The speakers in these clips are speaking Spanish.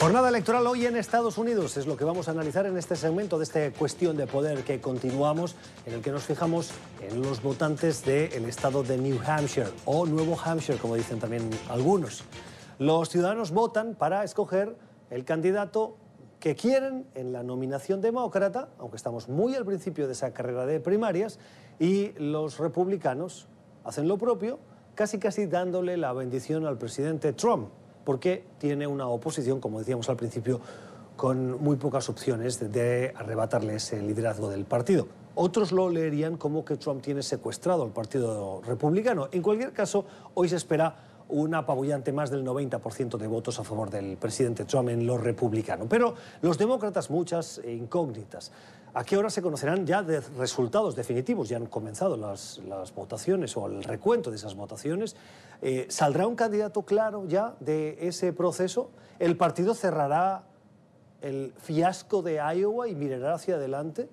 Jornada electoral hoy en Estados Unidos es lo que vamos a analizar en este segmento de esta cuestión de poder que continuamos, en el que nos fijamos en los votantes del estado de New Hampshire o Nuevo Hampshire, como dicen también algunos. Los ciudadanos votan para escoger el candidato que quieren en la nominación demócrata, aunque estamos muy al principio de esa carrera de primarias, y los republicanos hacen lo propio, casi casi dándole la bendición al presidente Trump porque tiene una oposición, como decíamos al principio, con muy pocas opciones de arrebatarle ese liderazgo del partido. Otros lo leerían como que Trump tiene secuestrado al Partido Republicano. En cualquier caso, hoy se espera un apabullante más del 90% de votos a favor del presidente Trump en lo republicano. Pero los demócratas, muchas incógnitas. ¿A qué hora se conocerán ya de resultados definitivos? Ya han comenzado las, votaciones o el recuento de esas votaciones. Eh, ¿Saldrá un candidato claro ya de ese proceso? ¿El partido cerrará el fiasco de Iowa y mirará hacia adelante?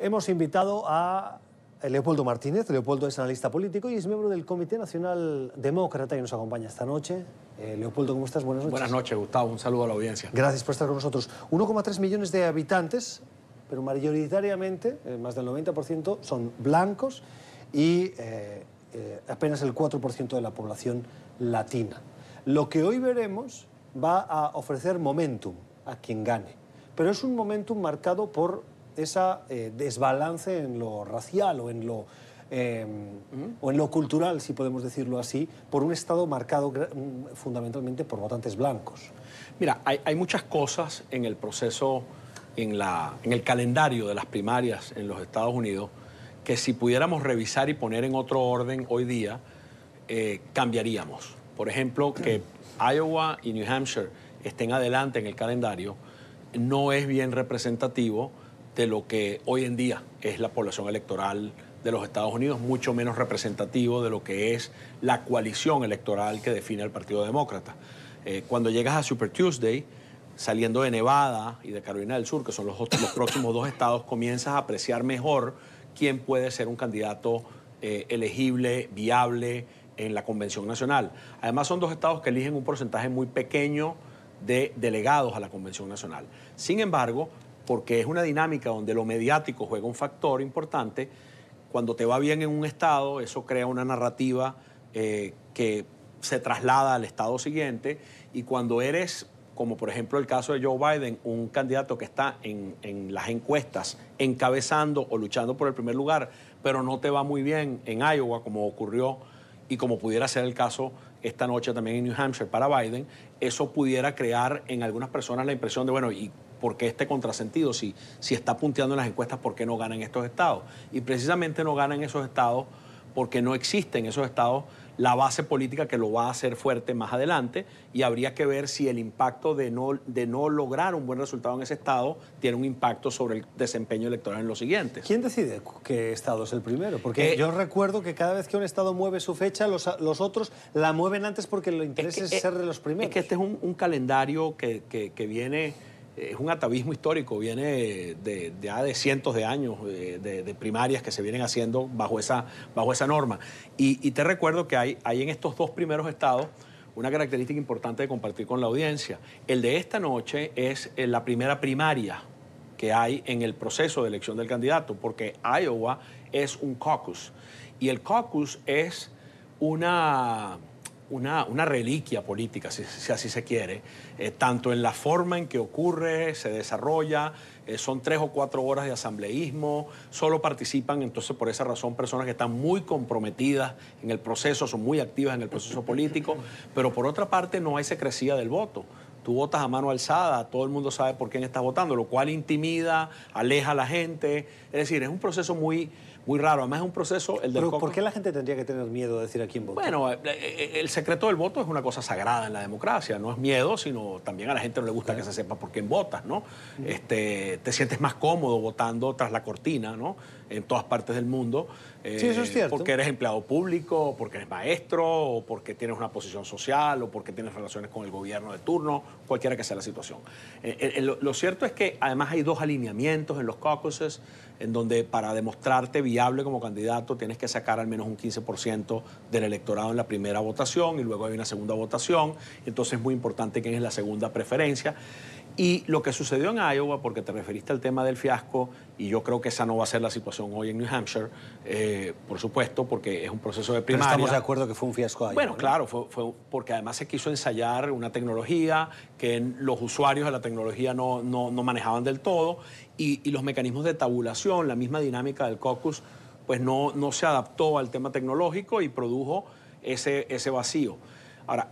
Hemos invitado a Leopoldo Martínez. Leopoldo es analista político y es miembro del Comité Nacional Demócrata y nos acompaña esta noche. Eh, Leopoldo, ¿cómo estás? Buenas noches. Buenas noches, Gustavo. Un saludo a la audiencia. Gracias por estar con nosotros. 1,3 millones de habitantes pero mayoritariamente, eh, más del 90%, son blancos y eh, eh, apenas el 4% de la población latina. Lo que hoy veremos va a ofrecer momentum a quien gane, pero es un momentum marcado por esa desbalance en lo racial o en lo, o en lo cultural, si podemos decirlo así, por un Estado marcado fundamentalmente por votantes blancos. Mira, hay, hay muchas cosas en el proceso en, la, en el calendario de las primarias en los Estados Unidos que si pudiéramos revisar y poner en otro orden hoy día, eh, cambiaríamos. Por ejemplo, que Iowa y New Hampshire estén adelante en el calendario no es bien representativo de lo que hoy en día es la población electoral de los Estados Unidos, mucho menos representativo de lo que es la coalición electoral que define el Partido Demócrata. Eh, cuando llegas a Super Tuesday, saliendo de Nevada y de Carolina del Sur, que son los, los próximos dos estados, comienzas a apreciar mejor quién puede ser un candidato eh, elegible, viable en la Convención Nacional. Además, son dos estados que eligen un porcentaje muy pequeño de delegados a la Convención Nacional. Sin embargo, porque es una dinámica donde lo mediático juega un factor importante, cuando te va bien en un estado, eso crea una narrativa eh, que se traslada al estado siguiente y cuando eres como por ejemplo el caso de Joe Biden, un candidato que está en, las encuestas encabezando o luchando por el primer lugar, pero no te va muy bien en Iowa, como ocurrió y como pudiera ser el caso esta noche también en New Hampshire para Biden, eso pudiera crear en algunas personas la impresión de, bueno, ¿y por qué este contrasentido? Si, si está punteando en las encuestas, ¿por qué no gana en estos estados? Y precisamente no gana en esos estados porque no existen esos estados la base política que lo va a hacer fuerte más adelante y habría que ver si el impacto de no, de no lograr un buen resultado en ese estado tiene un impacto sobre el desempeño electoral en los siguientes. ¿Quién decide qué estado es el primero? Porque eh, yo recuerdo que cada vez que un estado mueve su fecha, los, otros la mueven antes porque lo interesa es, ser de los primeros. Es que este es un, calendario que, que viene es un atavismo histórico, viene de, ya de cientos de años de, primarias que se vienen haciendo bajo esa, bajo esa norma. Y, te recuerdo que hay, hay en estos dos primeros estados una característica importante de compartir con la audiencia. El de esta noche es eh, la primera primaria que hay en el proceso de elección del candidato, porque Iowa es un caucus. Y el caucus es una una, reliquia política, si, así se quiere, eh, tanto en la forma en que ocurre, se desarrolla, eh, son tres o cuatro horas de asambleísmo, solo participan entonces por esa razón personas que están muy comprometidas en el proceso, son muy activas en el proceso político, pero por otra parte no hay secrecía del voto. Tú votas a mano alzada, todo el mundo sabe por quién estás votando, lo cual intimida, aleja a la gente. Es decir, es un proceso muy, muy raro. Además es un proceso... El del Pero ¿por qué la gente tendría que tener miedo de decir a quién vota? Bueno, eh, eh, el secreto del voto es una cosa sagrada en la democracia. No es miedo, sino también a la gente no le gusta que se sepa por quién votas, ¿no? Este, te sientes más cómodo votando tras la cortina, ¿no? En todas partes del mundo. sí, eso es cierto. Porque eres empleado público, porque eres maestro, o porque tienes una posición social, o porque tienes relaciones con el gobierno de turno, cualquiera que sea la situación. lo, lo, cierto es que además hay dos alineamientos en los caucuses, en donde para demostrarte viable como candidato tienes que sacar al menos un 15% del electorado en la primera votación y luego hay una segunda votación. Entonces es muy importante quién es la segunda preferencia. Y lo que sucedió en Iowa, porque te referiste al tema del fiasco, y yo creo que esa no va a ser la situación hoy en New Hampshire, eh, por supuesto, porque es un proceso de primaria. Pero estamos de acuerdo que fue un fiasco Iowa. Bueno, claro, fue, porque además se quiso ensayar una tecnología que los usuarios de la tecnología no, no, manejaban del todo, y, y, los mecanismos de tabulación, la misma dinámica del caucus, pues no, no se adaptó al tema tecnológico y produjo ese, ese vacío. Ahora,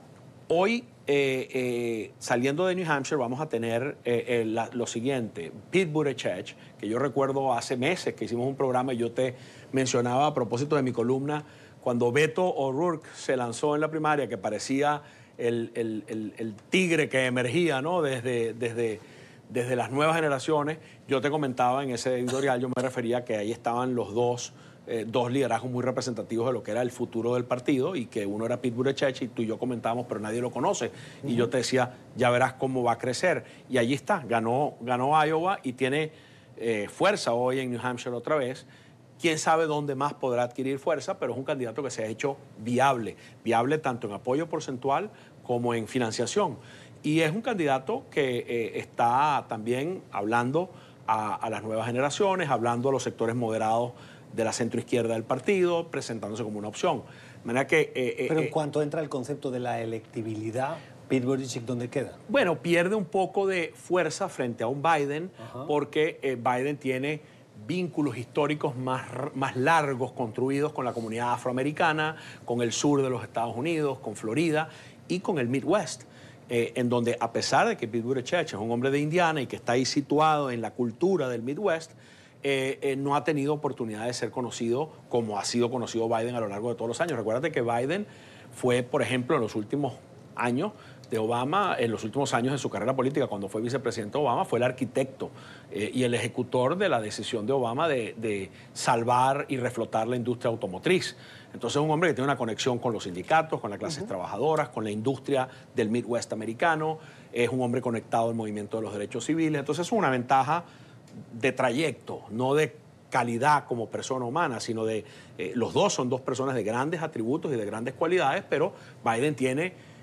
hoy eh, eh, saliendo de New Hampshire vamos a tener eh, lo siguiente, Pete Buttigieg, que yo recuerdo hace meses que hicimos un programa y yo te mencionaba a propósito de mi columna, cuando Beto O'Rourke se lanzó en la primaria, que parecía el, tigre que emergía ¿no? desde, desde, desde las nuevas generaciones, yo te comentaba en ese editorial, yo me refería que ahí estaban los dos eh, dos liderazgos muy representativos de lo que era el futuro del partido y que uno era Pete Buttigieg y tú y yo comentábamos, pero nadie lo conoce. Y yo te decía, ya verás cómo va a crecer. Y allí está, ganó, ganó Iowa y tiene eh, fuerza hoy en New Hampshire otra vez. Quién sabe dónde más podrá adquirir fuerza, pero es un candidato que se ha hecho viable, viable tanto en apoyo porcentual como en financiación. Y es un candidato que eh, está también hablando a, a las nuevas generaciones, hablando a los sectores moderados de la centroizquierda del partido, presentándose como una opción. manera que, eh, eh, Pero en eh, cuanto entra el concepto de la electibilidad, Pete Buttigieg, ¿dónde queda? Bueno, pierde un poco de fuerza frente a un Biden, porque Biden tiene vínculos históricos más, más largos construidos con la comunidad afroamericana, con el sur de los Estados Unidos, con Florida y con el Midwest. en donde a pesar de que Pete Buttigieg es un hombre de Indiana y que está ahí situado en la cultura del Midwest, eh, eh, no ha tenido oportunidad de ser conocido como ha sido conocido Biden a lo largo de todos los años. Recuérdate que Biden fue, por ejemplo, en los últimos años de Obama, en los últimos años de su carrera política, cuando fue vicepresidente Obama, fue el arquitecto eh, y el ejecutor de la decisión de Obama de, salvar y reflotar la industria automotriz. Entonces es un hombre que tiene una conexión con los sindicatos, con las clases trabajadoras, con la industria del Midwest americano, es un hombre conectado al movimiento de los derechos civiles, entonces es una ventaja de trayecto, no de calidad como persona humana, sino de eh, los dos son dos personas de grandes atributos y de grandes cualidades, pero Biden tiene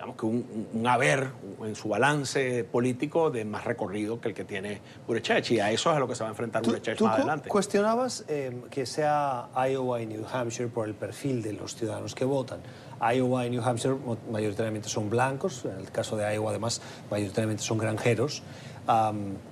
digamos que un, haber en su balance político de más recorrido que el que tiene Buttigieg y a eso es a lo que se va a enfrentar Buttigieg más adelante. cuestionabas eh, que sea Iowa y New Hampshire por el perfil de los ciudadanos que votan. Iowa y New Hampshire mayoritariamente son blancos, en el caso de Iowa además mayoritariamente son granjeros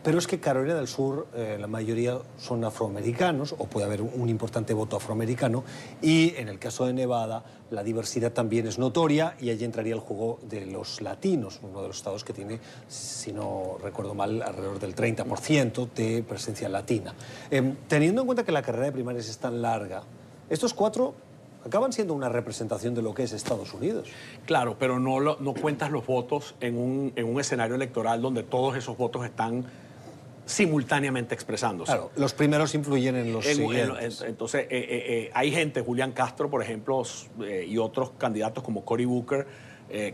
pero es que Carolina del Sur, eh, la mayoría son afroamericanos, o puede haber un, importante voto afroamericano, y en el caso de Nevada, la diversidad también es notoria, y allí entraría el juego de los latinos, uno de los estados que tiene, si no recuerdo mal, alrededor del 30% de presencia latina. Em, teniendo en cuenta que la carrera de primarias es tan larga, estos cuatro acaban siendo una representación de lo que es Estados Unidos. Claro, pero no, no cuentas los votos en un, en un escenario electoral donde todos esos votos están simultáneamente expresándose. Claro, los primeros influyen en los siguientes. entonces, eh, eh, eh, hay gente, Julián Castro, por ejemplo, y otros candidatos como Cory Booker,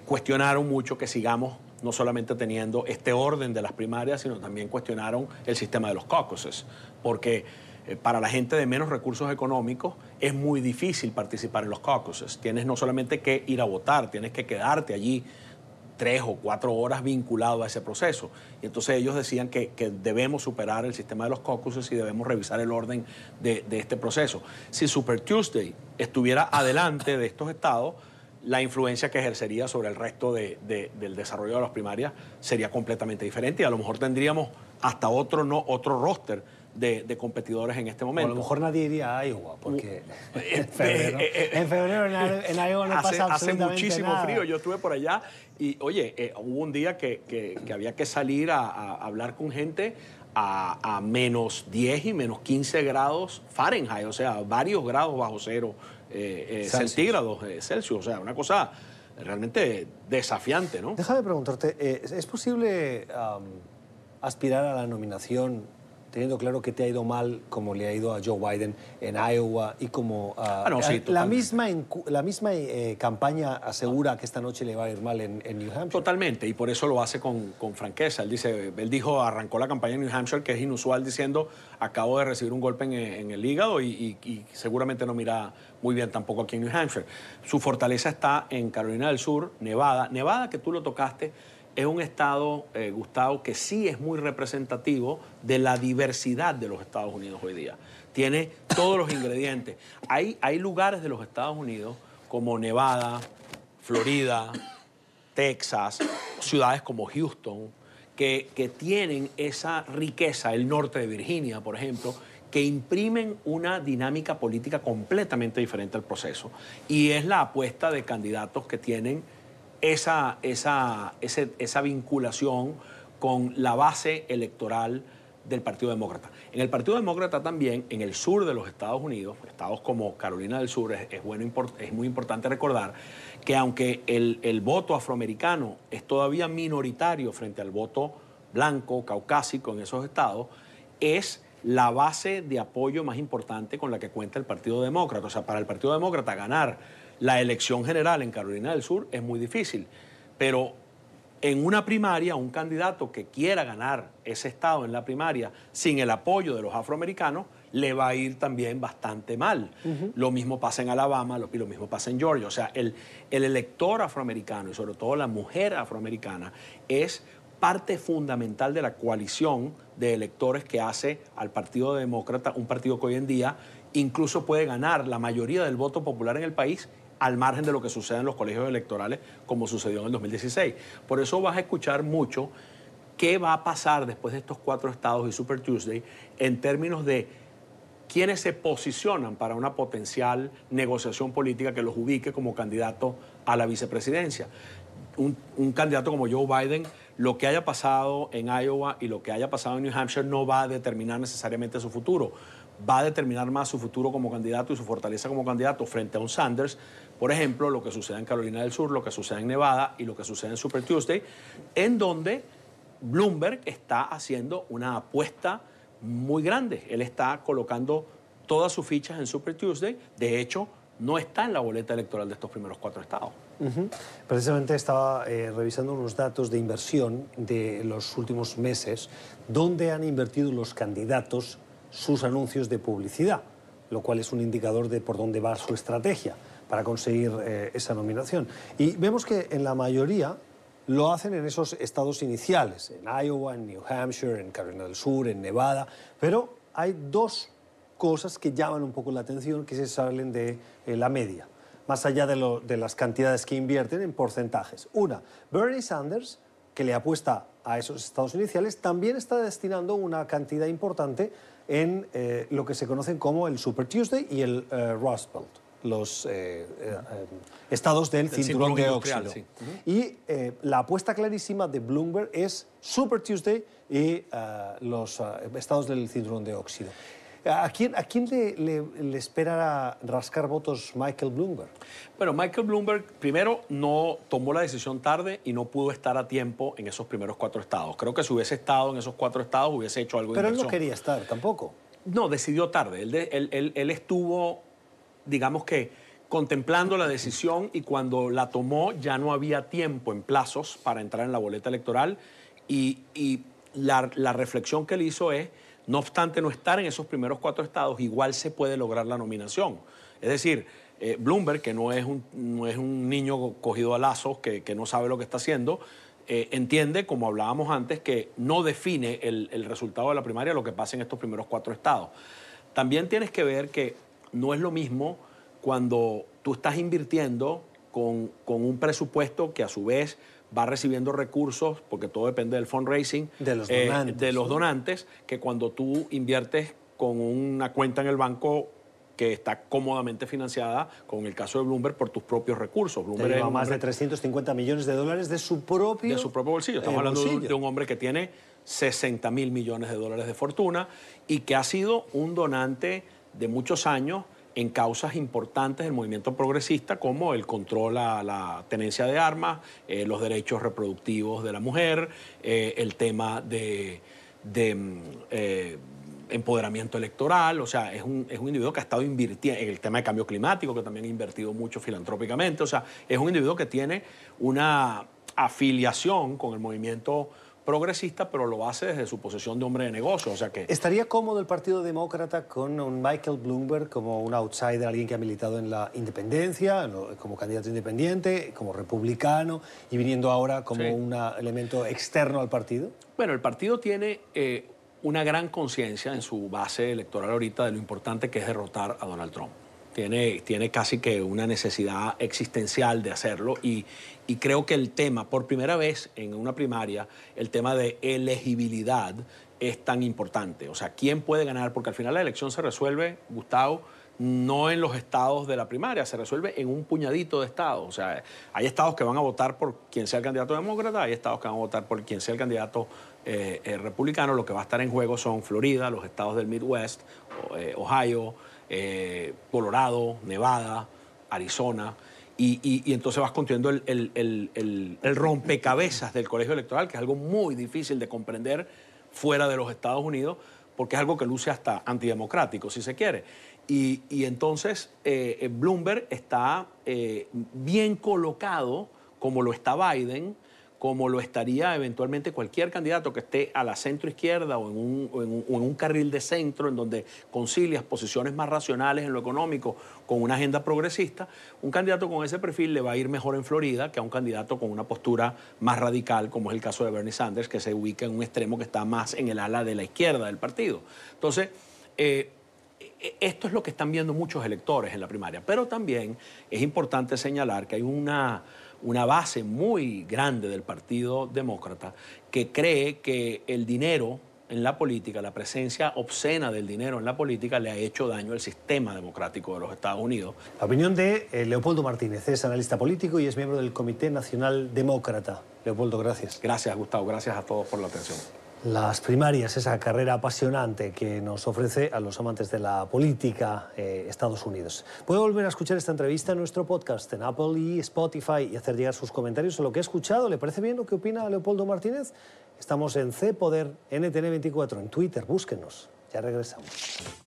cuestionaron mucho que sigamos no solamente teniendo este orden de las primarias, sino también cuestionaron el sistema de los caucuses, porque eh, para la gente de menos recursos económicos es muy difícil participar en los caucuses. Tienes no solamente que ir a votar, tienes que quedarte allí tres o cuatro horas vinculado a ese proceso. Y entonces ellos decían que, debemos superar el sistema de los caucuses y debemos revisar el orden de, este proceso. Si Super Tuesday estuviera adelante de estos estados, la influencia que ejercería sobre el resto del desarrollo de las primarias sería completamente diferente y a lo mejor tendríamos hasta otro, no, otro roster de, competidores en este momento. a lo mejor nadie iría a Iowa, porque uh, en febrero, eh, eh, en, febrero en, Iowa no hace, pasa Hace muchísimo frío, yo estuve por allá y, oye, eh, hubo un día que, que, había que salir a, hablar con gente a, a, menos 10 y menos 15 grados Fahrenheit, o sea, varios grados bajo cero centígrados Celsius, o sea, una cosa realmente desafiante, ¿no? Déjame preguntarte, ¿es posible aspirar a la nominación teniendo claro que te ha ido mal como le ha ido a Joe Biden en Iowa y como ah, Ah, no, sí, la misma, la misma eh, campaña asegura que esta noche le va a ir mal en, en New Hampshire. Totalmente, y por eso lo hace con, con franqueza. Él dice, él dijo, arrancó la campaña en New Hampshire, que es inusual, diciendo, acabo de recibir un golpe en, en el hígado y, y- y seguramente no mira muy bien tampoco aquí en New Hampshire. Su fortaleza está en Carolina del Sur, Nevada. Nevada, que tú lo tocaste, es un estado, eh, Gustavo, que sí es muy representativo de la diversidad de los Estados Unidos hoy día. Tiene todos los ingredientes. Hay, hay lugares de los Estados Unidos como Nevada, Florida, Texas, ciudades como Houston, que, que tienen esa riqueza, el norte de Virginia, por ejemplo, que imprimen una dinámica política completamente diferente al proceso. Y es la apuesta de candidatos que tienen esa, esa, esa vinculación con la base electoral del Partido Demócrata. En el Partido Demócrata también, en el sur de los Estados Unidos, estados como Carolina del Sur, es, bueno, es muy importante recordar que aunque el, el voto afroamericano es todavía minoritario frente al voto blanco, caucásico en esos estados, es la base de apoyo más importante con la que cuenta el Partido Demócrata. O sea, para el Partido Demócrata ganar la elección general en Carolina del Sur es muy difícil, pero en una primaria, un candidato que quiera ganar ese estado en la primaria sin el apoyo de los afroamericanos, le va a ir también bastante mal. Lo mismo pasa en Alabama lo- y lo mismo pasa en Georgia. O sea, el, el elector afroamericano y sobre todo la mujer afroamericana es parte fundamental de la coalición de electores que hace al Partido Demócrata, un partido que hoy en día incluso puede ganar la mayoría del voto popular en el país al margen de lo que sucede en los colegios electorales, como sucedió en el 2016. Por eso vas a escuchar mucho qué va a pasar después de estos cuatro estados y Super Tuesday en términos de quiénes se posicionan para una potencial negociación política que los ubique como candidato a la vicepresidencia. Un, un candidato como Joe Biden, lo que haya pasado en Iowa y lo que haya pasado en New Hampshire no va a determinar necesariamente su futuro. Va a determinar más su futuro como candidato y su fortaleza como candidato frente a un Sanders. Por ejemplo, lo que sucede en Carolina del Sur, lo que sucede en Nevada y lo que sucede en Super Tuesday, en donde Bloomberg está haciendo una apuesta muy grande. Él está colocando todas sus fichas en Super Tuesday. De hecho, no está en la boleta electoral de estos primeros cuatro estados. Precisamente estaba eh, revisando unos datos de inversión de los últimos meses, donde han invertido los candidatos sus anuncios de publicidad, lo cual es un indicador de por dónde va su estrategia para conseguir eh, esa nominación. Y vemos que en la mayoría lo hacen en esos estados iniciales, en Iowa, en New Hampshire, en Carolina del Sur, en Nevada, pero hay dos cosas que llaman un poco la atención que se salen de eh, la media, más allá de, las cantidades que invierten en porcentajes. Una, Bernie Sanders, que le apuesta a esos estados iniciales, también está destinando una cantidad importante en eh, lo que se conocen como el Super Tuesday y el eh, Rust Belt, los eh, eh, estados del Del cinturón, de óxido. sí. Y eh, la apuesta clarísima de Bloomberg es Super Tuesday y los estados del cinturón de óxido. ¿A quién, a quién le, le- le espera rascar votos Michael Bloomberg? Bueno, Michael Bloomberg primero no tomó la decisión tarde y no pudo estar a tiempo en esos primeros cuatro estados. Creo que si hubiese estado en esos cuatro estados hubiese hecho algo de Pero él no quería estar tampoco. No, decidió tarde. Él, de- él- él- él estuvo, digamos que, contemplando la decisión y cuando la tomó ya no había tiempo en plazos para entrar en la boleta electoral y, la reflexión que él hizo es, no obstante no estar en esos primeros cuatro estados, igual se puede lograr la nominación. Es decir, eh, Bloomberg, que no es, un, no es un niño cogido a lazos, que, que no sabe lo que está haciendo, eh, entiende, como hablábamos antes, que no define el, el resultado de la primaria lo que pasa en estos primeros cuatro estados. También tienes que ver que no es lo mismo cuando tú estás invirtiendo con, con un presupuesto que a su vez va recibiendo recursos, porque todo depende del fundraising, De los eh, donantes, de los donantes, que cuando tú inviertes con una cuenta en el banco que está cómodamente financiada, con el caso de Bloomberg, por tus propios recursos. Bloomberg Lleva más de hombre- 350 millones de dólares de su propio, de su propio bolsillo. Estamos eh, hablando de un, bolsillo. de un hombre que tiene 60 mil millones de dólares de fortuna y que ha sido un donante de muchos años en causas importantes del movimiento progresista como el control a la tenencia de armas, eh, los derechos reproductivos de la mujer, eh, el tema de, mm, eh, empoderamiento electoral, o sea, es un, es un individuo que ha estado invirtiendo en el tema de cambio climático, que también ha invertido mucho filantrópicamente, o sea, es un individuo que tiene una afiliación con el movimiento progresista, pero lo hace desde su posición de hombre de negocio. O sea que... ¿Estaría cómodo el Partido Demócrata con un Michael Bloomberg como un outsider, alguien que ha militado en la independencia, como candidato independiente, como republicano, y viniendo ahora como un elemento externo al partido? Bueno, el partido tiene eh, una gran conciencia en su base electoral ahorita de lo importante que es derrotar a Donald Trump tiene, tiene casi que una necesidad existencial de hacerlo y, creo que el tema, por primera vez en una primaria, el tema de elegibilidad es tan importante. O sea, ¿quién puede ganar? Porque al final la elección se resuelve, Gustavo, no en los estados de la primaria, se resuelve en un puñadito de estados. O sea, hay estados que van a votar por quien sea el candidato demócrata, hay estados que van a votar por quien sea el candidato eh, eh, republicano. Lo que va a estar en juego son Florida, los estados del Midwest, eh, Ohio, eh, Colorado, Nevada, Arizona. Y, entonces vas construyendo el, rompecabezas del colegio electoral, que es algo muy difícil de comprender fuera de los Estados Unidos, porque es algo que luce hasta antidemocrático, si se quiere. Y, entonces eh, Bloomberg está eh, bien colocado, como lo está Biden, como lo estaría eventualmente cualquier candidato que esté a la centro izquierda o en un, carril de centro en donde concilias posiciones más racionales en lo económico con una agenda progresista, un candidato con ese perfil le va a ir mejor en Florida que a un candidato con una postura más radical, como es el caso de Bernie Sanders, que se ubica en un extremo que está más en el ala de la izquierda del partido. Entonces, eh, e, esto es lo que están viendo muchos electores en la primaria, pero también es importante señalar que hay una una base muy grande del Partido Demócrata que cree que el dinero en la política, la presencia obscena del dinero en la política le ha hecho daño al sistema democrático de los Estados Unidos. La opinión de eh, Leopoldo Martínez, es analista político y es miembro del Comité Nacional Demócrata. Leopoldo, gracias. Gracias, Gustavo. Gracias a todos por la atención las primarias, esa carrera apasionante que nos ofrece a los amantes de la política eh, Estados Unidos. Puede volver a escuchar esta entrevista en nuestro podcast en Apple y Spotify y hacer llegar sus comentarios sobre lo que ha escuchado. ¿Le parece bien lo que opina Leopoldo Martínez? Estamos en C Poder NTN24 en Twitter, búsquenos. Ya regresamos.